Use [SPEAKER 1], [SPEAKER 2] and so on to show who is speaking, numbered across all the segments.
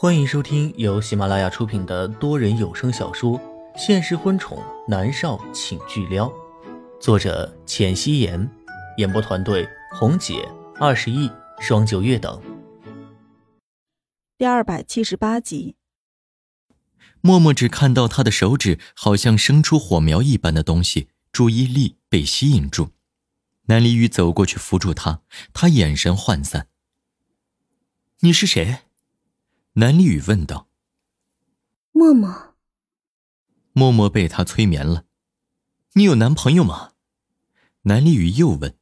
[SPEAKER 1] 欢迎收听由喜马拉雅出品的多人有声小说《现实婚宠男少请巨撩》，作者：浅汐颜，演播团队：红姐、二十亿、双九月等。
[SPEAKER 2] 第二百七十八集，
[SPEAKER 3] 默默只看到他的手指好像生出火苗一般的东西，注意力被吸引住。南离雨走过去扶住他，他眼神涣散。你是谁？南离雨问道。
[SPEAKER 4] 默默。
[SPEAKER 3] 默默被他催眠了。你有男朋友吗？南离雨又问。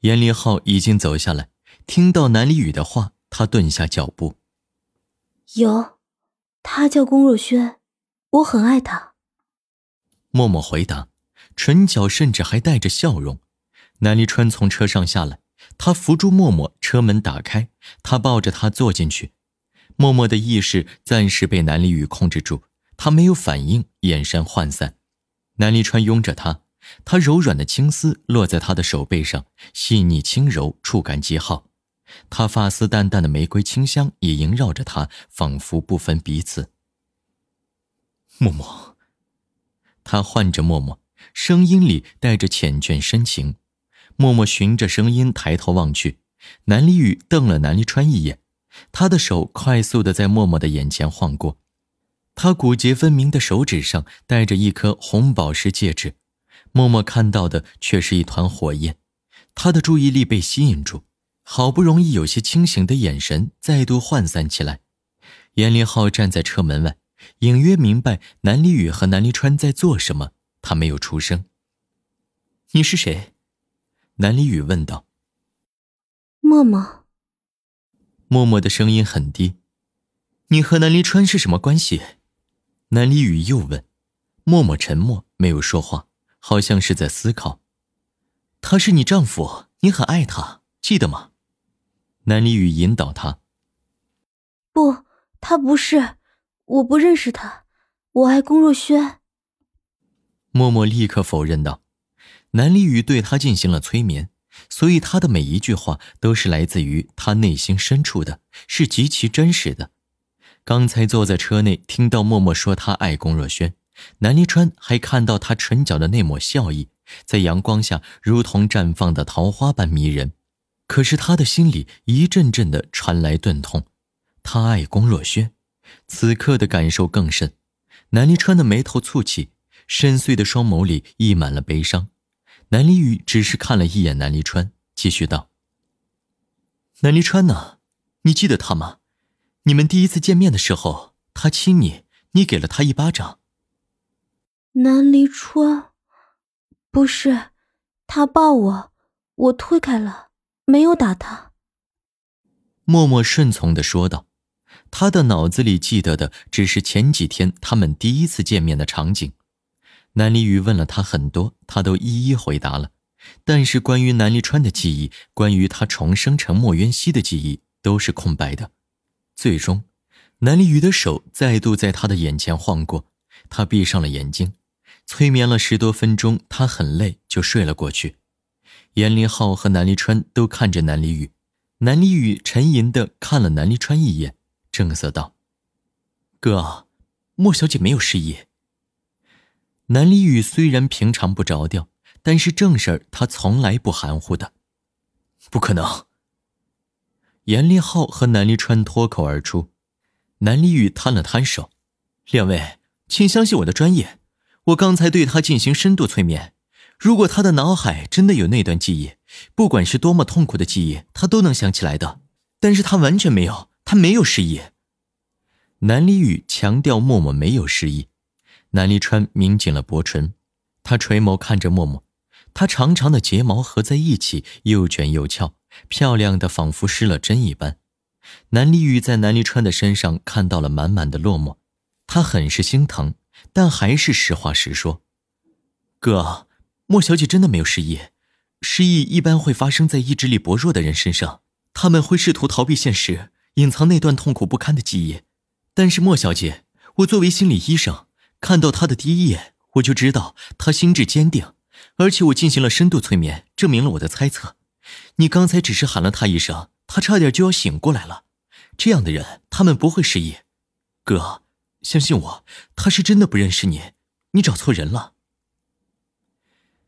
[SPEAKER 3] 严立浩已经走下来，听到南离雨的话，他顿下脚步。
[SPEAKER 4] 有，他叫龚若轩，我很爱他。
[SPEAKER 3] 默默回答，唇角甚至还带着笑容。南离川从车上下来，他扶住默默，车门打开，他抱着她坐进去。默默的意识暂时被南离雨控制住，他没有反应，眼神涣散。南离川拥着他，他柔软的青丝落在他的手背上，细腻轻柔，触感极好。他发丝淡淡的玫瑰清香也萦绕着他，仿佛不分彼此。默默，他唤着默默，声音里带着缱绻深情。默默循着声音抬头望去，南离雨瞪了南离川一眼，他的手快速的在默默的眼前晃过，他骨节分明的手指上戴着一颗红宝石戒指，默默看到的却是一团火焰，他的注意力被吸引住，好不容易有些清醒的眼神再度涣散起来。严林浩站在车门外，隐约明白南离宇和南离川在做什么，他没有出声。你是谁？南离宇问道：“
[SPEAKER 4] 默默。”
[SPEAKER 3] 默默的声音很低。“你和南离川是什么关系？”南离雨又问。默默沉默，没有说话，好像是在思考。“他是你丈夫，你很爱他，记得吗？”南离雨引导他。
[SPEAKER 4] “不，他不是，我不认识他，我爱龚若轩。”
[SPEAKER 3] 默默立刻否认道。南离雨对他进行了催眠，所以他的每一句话都是来自于他内心深处的，是极其真实的。刚才坐在车内听到默默说他爱龚若轩，南离川还看到他唇角的那抹笑意，在阳光下如同绽放的桃花般迷人。可是他的心里一阵阵的传来钝痛，他爱龚若轩，此刻的感受更甚。南离川的眉头蹙起，深邃的双眸里溢满了悲伤。南离雨只是看了一眼南离川，继续道：“南离川呢？你记得他吗？你们第一次见面的时候，他亲你，你给了他一巴掌。”
[SPEAKER 4] 南离川，不是，他抱我，我推开了，没有打他。
[SPEAKER 3] 默默顺从的说道，他的脑子里记得的只是前几天他们第一次见面的场景。南离雨问了他很多，他都一一回答了，但是关于南离川的记忆，关于他重生成莫渊熙的记忆，都是空白的。最终，南离雨的手再度在他的眼前晃过，他闭上了眼睛，催眠了十多分钟，他很累，就睡了过去。严林浩和南离川都看着南离雨，南离雨沉吟的看了南离川一眼，正色道：“哥，莫小姐没有失忆。”南离雨虽然平常不着调，但是正事儿他从来不含糊的。不可能。严立浩和南离川脱口而出。南离雨摊了摊手：“两位，请相信我的专业。我刚才对他进行深度催眠，如果他的脑海真的有那段记忆，不管是多么痛苦的记忆，他都能想起来的。但是他完全没有，他没有失忆。”南离雨强调默默没有失忆。南离川抿紧了薄唇，他垂眸看着默默，他长长的睫毛合在一起，又卷又翘，漂亮的仿佛失了真一般。南离雨在南离川的身上看到了满满的落寞，他很是心疼，但还是实话实说：“哥，莫小姐真的没有失忆，失忆一般会发生在意志力薄弱的人身上，他们会试图逃避现实，隐藏那段痛苦不堪的记忆。但是莫小姐，我作为心理医生。”看到他的第一眼，我就知道他心智坚定，而且我进行了深度催眠，证明了我的猜测。你刚才只是喊了他一声，他差点就要醒过来了。这样的人，他们不会失忆，哥，相信我，他是真的不认识你，你找错人了。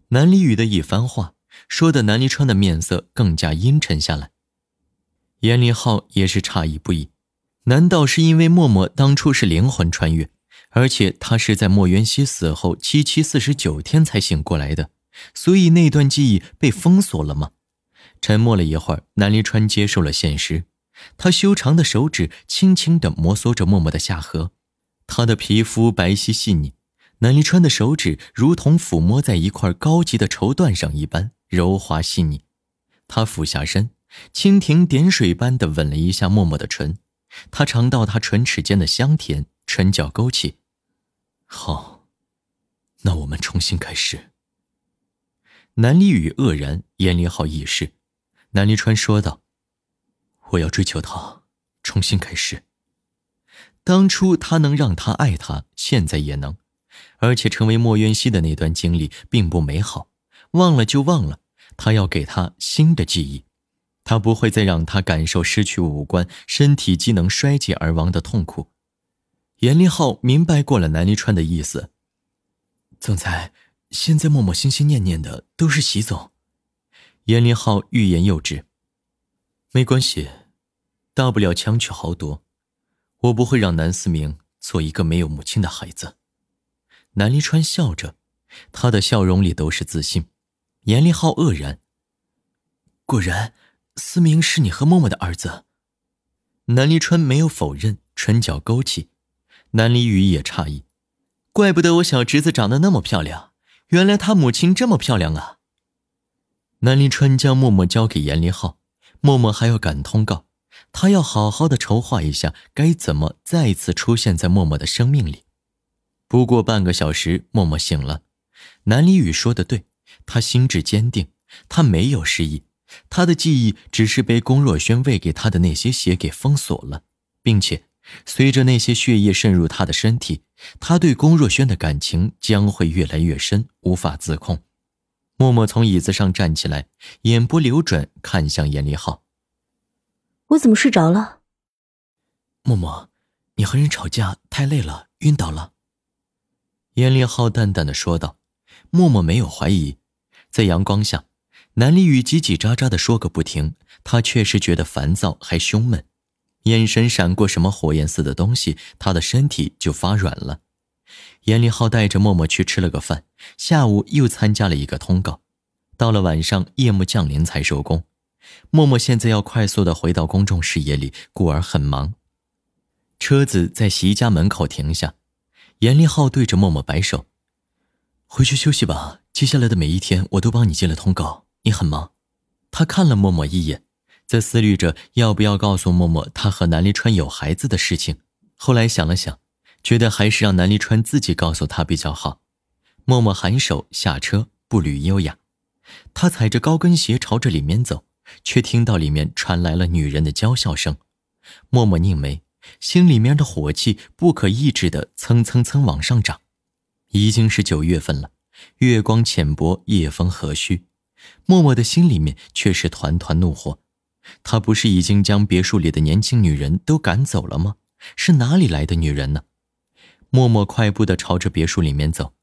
[SPEAKER 3] 南离宇的一番话，说的南离川的面色更加阴沉下来。严立浩也是诧异不已，难道是因为默默当初是灵魂穿越，而且他是在莫元熙死后七七四十九天才醒过来的，所以那段记忆被封锁了吗？沉默了一会儿，南离川接受了现实。他修长的手指轻轻地摩挲着默默的下颌，他的皮肤白皙细腻，南离川的手指如同抚摸在一块高级的绸缎上一般柔滑细腻。他俯下身，蜻蜓点水般地吻了一下默默的唇，他尝到他唇齿间的香甜，唇角勾起。好，那我们重新开始。南离宇愕然，严离浩亦是。南离川说道。我要追求她，重新开始。当初他能让他爱他，现在也能，而且成为莫渊熙的那段经历并不美好，忘了就忘了。他要给他新的记忆，他不会再让他感受失去五官、身体机能衰竭而亡的痛苦。严立浩明白过了南离川的意思。总裁，现在默默心心念念的都是习总。严立浩欲言又止。没关系。大不了强取豪夺，我不会让南思明做一个没有母亲的孩子。南离川笑着，他的笑容里都是自信。严立浩愕然。果然，思明是你和默默的儿子。南离川没有否认，唇角勾起。南离雨也诧异，怪不得我小侄子长得那么漂亮，原来他母亲这么漂亮啊。南离川将默默交给严立浩，默默还要赶通告。他要好好的筹划一下，该怎么再次出现在默默的生命里。不过半个小时，默默醒了。南离雨说的对，他心智坚定，他没有失忆，他的记忆只是被龚若轩喂给他的那些血给封锁了，并且随着那些血液渗入他的身体，他对龚若轩的感情将会越来越深，无法自控。默默从椅子上站起来，眼波流转，看向严立浩。
[SPEAKER 4] 我怎么睡着了？
[SPEAKER 3] 默默，你和人吵架太累了，晕倒了。严立浩淡淡的说道。默默没有怀疑，在阳光下，南离宇叽叽喳喳的说个不停，他确实觉得烦躁还胸闷，眼神闪过什么火焰似的东西，他的身体就发软了。严立浩带着默默去吃了个饭，下午又参加了一个通告，到了晚上夜幕降临才收工。默默现在要快速的回到公众视野里，故而很忙。车子在席家门口停下，严立浩对着默默摆手：“回去休息吧，接下来的每一天我都帮你接了通告，你很忙。”他看了默默一眼，在思虑着要不要告诉默默他和南离川有孩子的事情。后来想了想，觉得还是让南离川自己告诉他比较好。默默颔首下车，步履优雅，他踩着高跟鞋朝着里面走。却听到里面传来了女人的娇笑声，默默拧眉，心里面的火气不可抑制的蹭蹭蹭往上涨。已经是九月份了，月光浅薄，夜风和煦，默默的心里面却是团团怒火。他不是已经将别墅里的年轻女人都赶走了吗？是哪里来的女人呢？默默快步的朝着别墅里面走，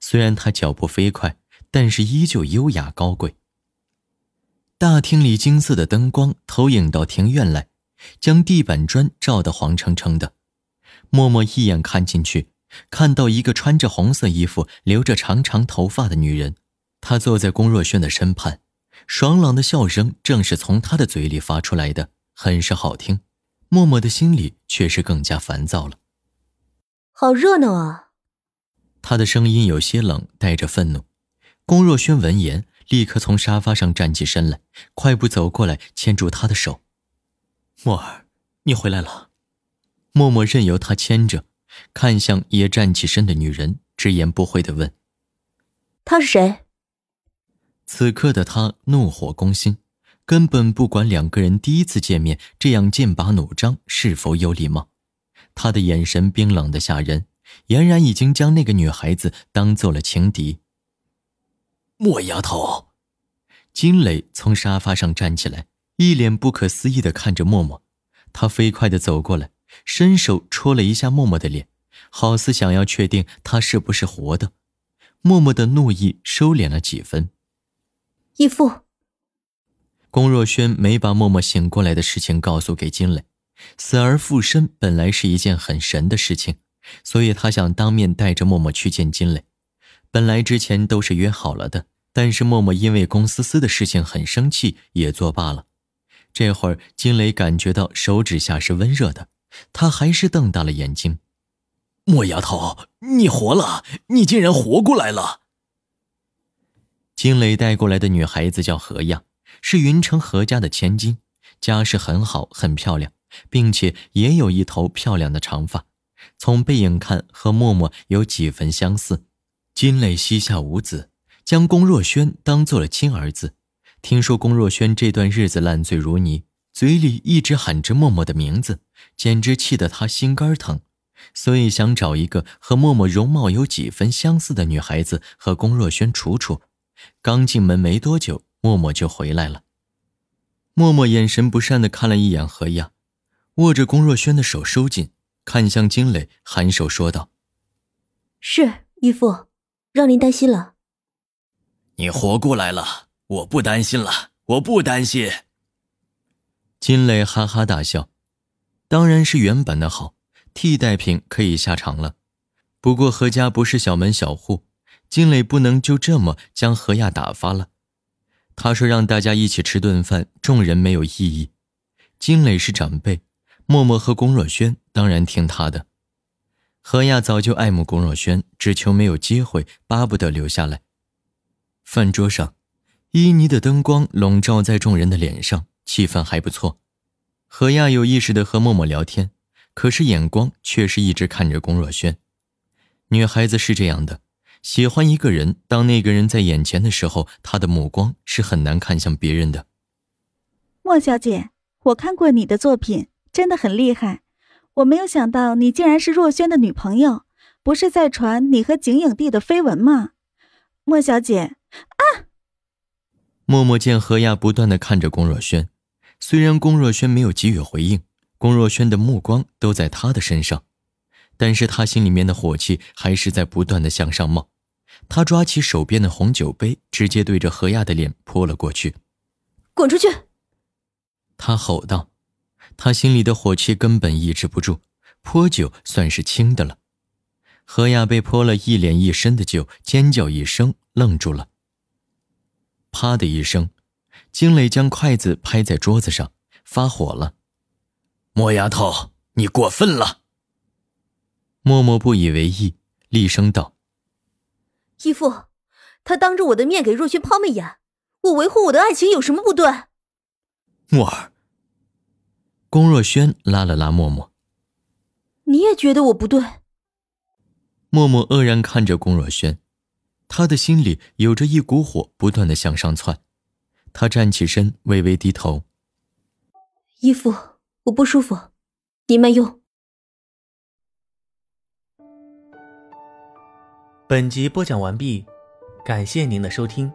[SPEAKER 3] 虽然他脚步飞快，但是依旧优雅高贵。大厅里金色的灯光投影到庭院来，将地板砖照得黄澄澄的。默默一眼看进去，看到一个穿着红色衣服、留着长长头发的女人。她坐在龚若轩的身畔，爽朗的笑声正是从他的嘴里发出来的，很是好听。默默的心里却是更加烦躁了。
[SPEAKER 4] 好热闹啊！
[SPEAKER 3] 他的声音有些冷，带着愤怒。龚若轩闻言。立刻从沙发上站起身来，快步走过来，牵住他的手。默儿，你回来了。默默任由他牵着，看向也站起身的女人，直言不讳的问：“
[SPEAKER 4] 他是谁？”
[SPEAKER 3] 此刻的他怒火攻心，根本不管两个人第一次见面这样剑拔弩张是否有礼貌。他的眼神冰冷的吓人，俨然已经将那个女孩子当做了情敌。莫丫头，金磊从沙发上站起来，一脸不可思议的看着默默。他飞快的走过来，伸手戳了一下默默的脸，好似想要确定他是不是活的。默默的怒意收敛了几分。
[SPEAKER 4] 义父，
[SPEAKER 3] 龚若轩没把默默醒过来的事情告诉给金磊，死而复生本来是一件很神的事情，所以他想当面带着默默去见金磊。本来之前都是约好了的，但是默默因为龚思思的事情很生气，也作罢了。这会儿金磊感觉到手指下是温热的，他还是瞪大了眼睛。
[SPEAKER 5] 莫丫头，你活了！你竟然活过来了！
[SPEAKER 3] 金磊带过来的女孩子叫何亚，是云城何家的千金，家世很好，很漂亮，并且也有一头漂亮的长发，从背影看和默默有几分相似。金磊膝下无子，将龚若轩当做了亲儿子。听说龚若轩这段日子烂醉如泥，嘴里一直喊着默默的名字，简直气得他心肝疼。所以想找一个和默默容貌有几分相似的女孩子和龚若轩处处。刚进门没多久，默默就回来了。默默眼神不善的看了一眼何亚，握着龚若轩的手收紧，看向金磊，颔首说道：“
[SPEAKER 4] 是义父，让您担心了。
[SPEAKER 5] 你活过来了，我不担心了，我不担心。”
[SPEAKER 3] 金磊哈哈大笑，当然是原版的好。替代品可以下场了，不过何家不是小门小户，金磊不能就这么将何亚打发了。他说让大家一起吃顿饭，众人没有异议。金磊是长辈，默默和龚若轩当然听他的。何亚早就爱慕龚若轩，只求没有机会，巴不得留下来。饭桌上，旖旎的灯光笼罩在众人的脸上，气氛还不错。何亚有意识的和默默聊天。可是眼光却是一直看着龚若轩。女孩子是这样的，喜欢一个人，当那个人在眼前的时候，他的目光是很难看向别人的。
[SPEAKER 2] 莫小姐，我看过你的作品，真的很厉害。我没有想到你竟然是若轩的女朋友，不是在传你和景影帝的绯闻吗？莫小姐，啊！
[SPEAKER 3] 默默见何亚不断的看着龚若轩，虽然龚若轩没有给予回应。龚若轩的目光都在他的身上，但是他心里面的火气还是在不断的向上冒。他抓起手边的红酒杯，直接对着何亚的脸泼了过去。
[SPEAKER 4] 滚出去！
[SPEAKER 3] 他吼道。他心里的火气根本抑制不住，泼酒算是轻的了。何亚被泼了一脸一身的酒，尖叫一声，愣住了。啪的一声，金磊将筷子拍在桌子上，发火了。
[SPEAKER 5] 莫丫头，你过分了！
[SPEAKER 3] 默默不以为意，厉声道：“
[SPEAKER 4] 义父，他当着我的面给若轩抛媚眼，我维护我的爱情有什么不对？”
[SPEAKER 5] 默儿，
[SPEAKER 3] 龚若轩拉了拉默默：“
[SPEAKER 4] 你也觉得我不对？”
[SPEAKER 3] 默默愕然看着龚若轩，他的心里有着一股火不断的向上窜。他站起身，微微低头：“
[SPEAKER 4] 义父。”我不舒服，您慢用。
[SPEAKER 1] 本集播讲完毕，感谢您的收听。